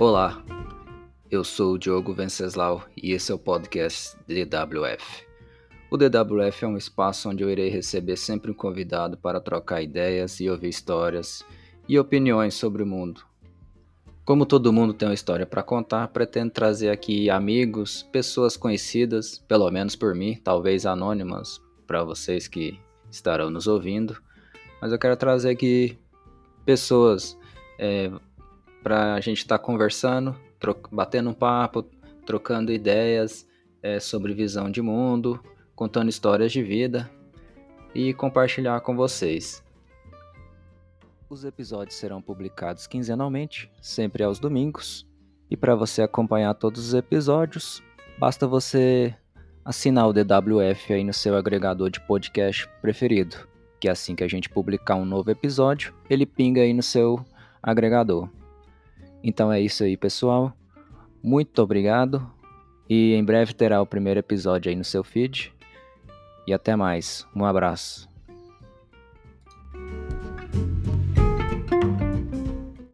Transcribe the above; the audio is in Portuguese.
Olá, eu sou o Diogo Venceslau e esse é o podcast DWF. O DWF é um espaço onde eu irei receber sempre um convidado para trocar ideias e ouvir histórias e opiniões sobre o mundo. Como todo mundo tem uma história para contar, pretendo trazer aqui amigos, pessoas conhecidas, pelo menos por mim, talvez anônimas para vocês que estarão nos ouvindo, mas eu quero trazer aqui pessoas é, para a gente estar tá conversando, batendo um papo, trocando ideias é, sobre visão de mundo, contando histórias de vida e compartilhar com vocês. Os episódios serão publicados quinzenalmente, sempre aos domingos. E para você acompanhar todos os episódios, basta você assinar o DWF aí no seu agregador de podcast preferido, que assim que a gente publicar um novo episódio, ele pinga aí no seu agregador. Então é isso aí, pessoal. Muito obrigado e em breve terá o primeiro episódio aí no seu feed. E até mais. Um abraço.